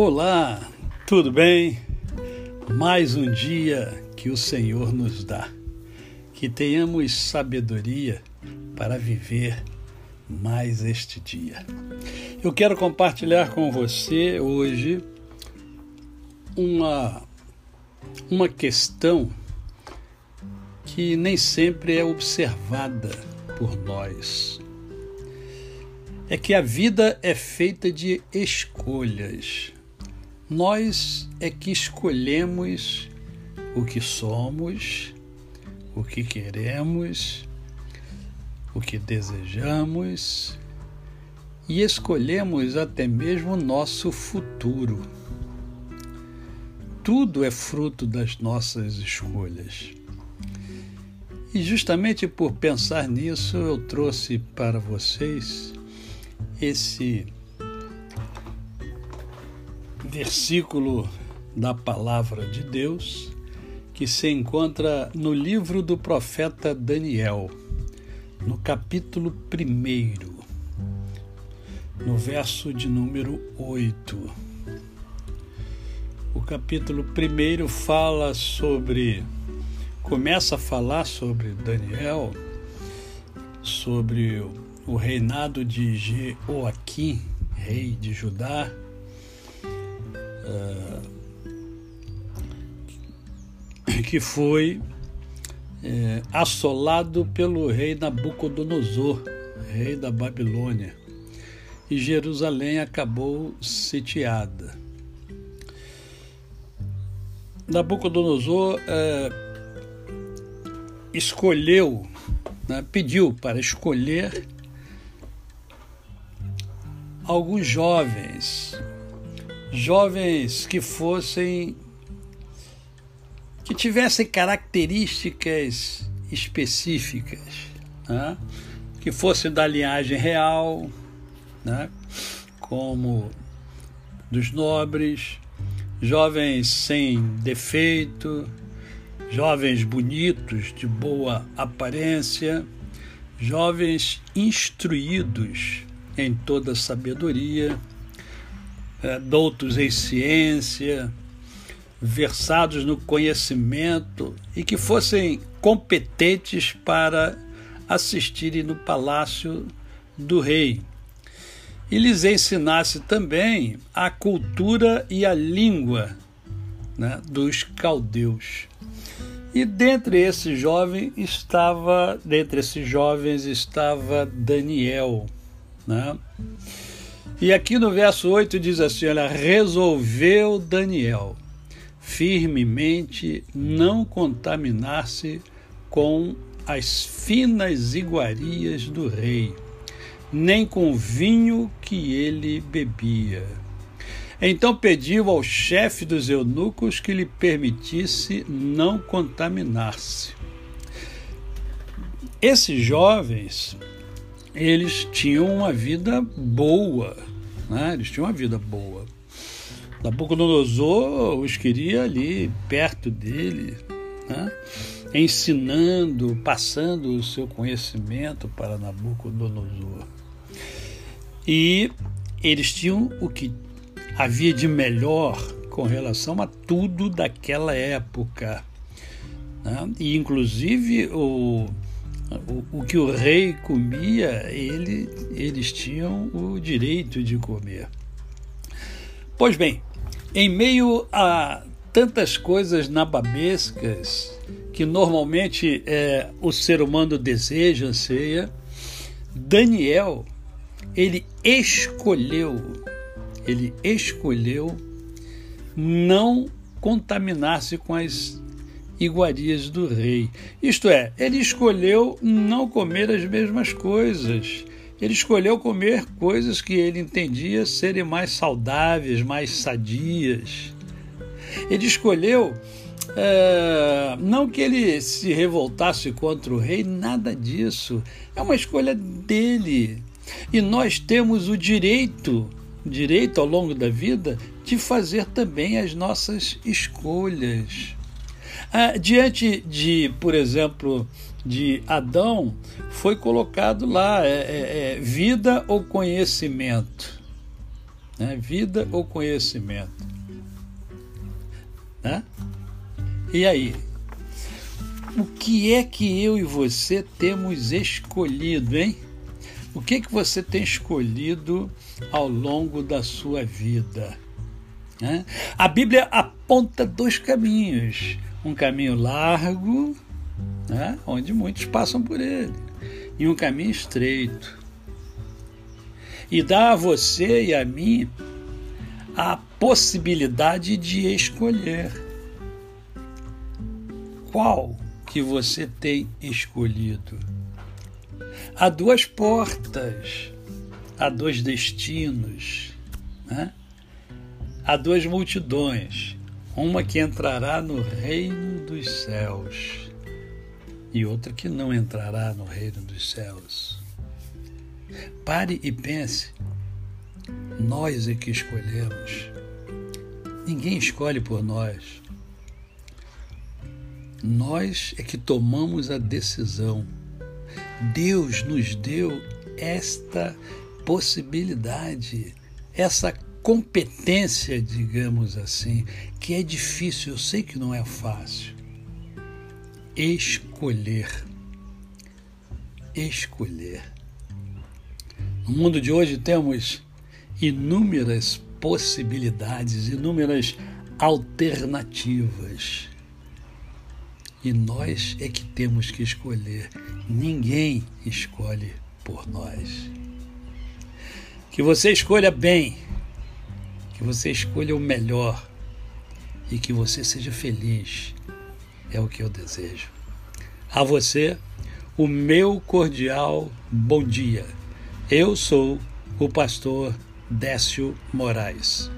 Olá, tudo bem? Mais um dia que o Senhor nos dá. Que tenhamos sabedoria para viver mais este dia. Eu quero compartilhar com você hoje uma, uma questão que nem sempre é observada por nós. É que a vida é feita de escolhas. Nós é que escolhemos o que somos, o que queremos, o que desejamos e escolhemos até mesmo o nosso futuro. Tudo é fruto das nossas escolhas. E justamente por pensar nisso, eu trouxe para vocês esse versículo da palavra de Deus que se encontra no livro do profeta Daniel, no capítulo 1, no verso de número 8. O capítulo 1 fala sobre, começa a falar sobre Daniel, sobre o reinado de Jeoaquim, rei de Judá, que foi é, assolado pelo rei Nabucodonosor, rei da Babilônia, e Jerusalém acabou sitiada. Nabucodonosor é, escolheu, né, pediu para escolher alguns jovens jovens que fossem que tivessem características específicas, né? que fossem da linhagem real, né? como dos nobres, jovens sem defeito, jovens bonitos, de boa aparência, jovens instruídos em toda sabedoria doutos em ciência, versados no conhecimento e que fossem competentes para assistirem no palácio do rei. E lhes ensinasse também a cultura e a língua né, dos caldeus. E dentre esses jovens estava, dentre esses jovens estava Daniel, né? E aqui no verso 8 diz assim: olha, resolveu Daniel firmemente não contaminar-se com as finas iguarias do rei, nem com o vinho que ele bebia. Então pediu ao chefe dos eunucos que lhe permitisse não contaminar-se. Esses jovens, eles tinham uma vida boa, né? Eles tinham uma vida boa. Nabucodonosor os queria ali, perto dele, né? ensinando, passando o seu conhecimento para Nabucodonosor. E eles tinham o que havia de melhor com relação a tudo daquela época. Né? E, inclusive, o, o, o que o rei comia, ele, eles tinham o direito de comer. Pois bem, em meio a tantas coisas nababescas que normalmente é, o ser humano deseja, anseia, Daniel, ele escolheu, ele escolheu não contaminar-se com as iguarias do rei. Isto é, ele escolheu não comer as mesmas coisas. Ele escolheu comer coisas que ele entendia serem mais saudáveis, mais sadias. Ele escolheu é, não que ele se revoltasse contra o rei, nada disso. É uma escolha dele. E nós temos o direito, direito ao longo da vida, de fazer também as nossas escolhas. Ah, diante de, por exemplo, de Adão, foi colocado lá é, é, é, vida ou conhecimento. Né? Vida ou conhecimento? Né? E aí? O que é que eu e você temos escolhido, hein? O que é que você tem escolhido ao longo da sua vida? Né? A Bíblia aponta dois caminhos: um caminho largo, né? onde muitos passam por ele, e um caminho estreito. E dá a você e a mim a possibilidade de escolher qual que você tem escolhido. Há duas portas, há dois destinos, né? há duas multidões, uma que entrará no reino dos céus e outra que não entrará no reino dos céus. Pare e pense, nós é que escolhemos, ninguém escolhe por nós. Nós é que tomamos a decisão. Deus nos deu esta possibilidade, essa competência, digamos assim, que é difícil, eu sei que não é fácil. Escolher. Escolher. No mundo de hoje temos inúmeras possibilidades, inúmeras alternativas. E nós é que temos que escolher. Ninguém escolhe por nós. Que você escolha bem que você escolha o melhor e que você seja feliz. É o que eu desejo. A você, o meu cordial bom dia. Eu sou o pastor Décio Moraes.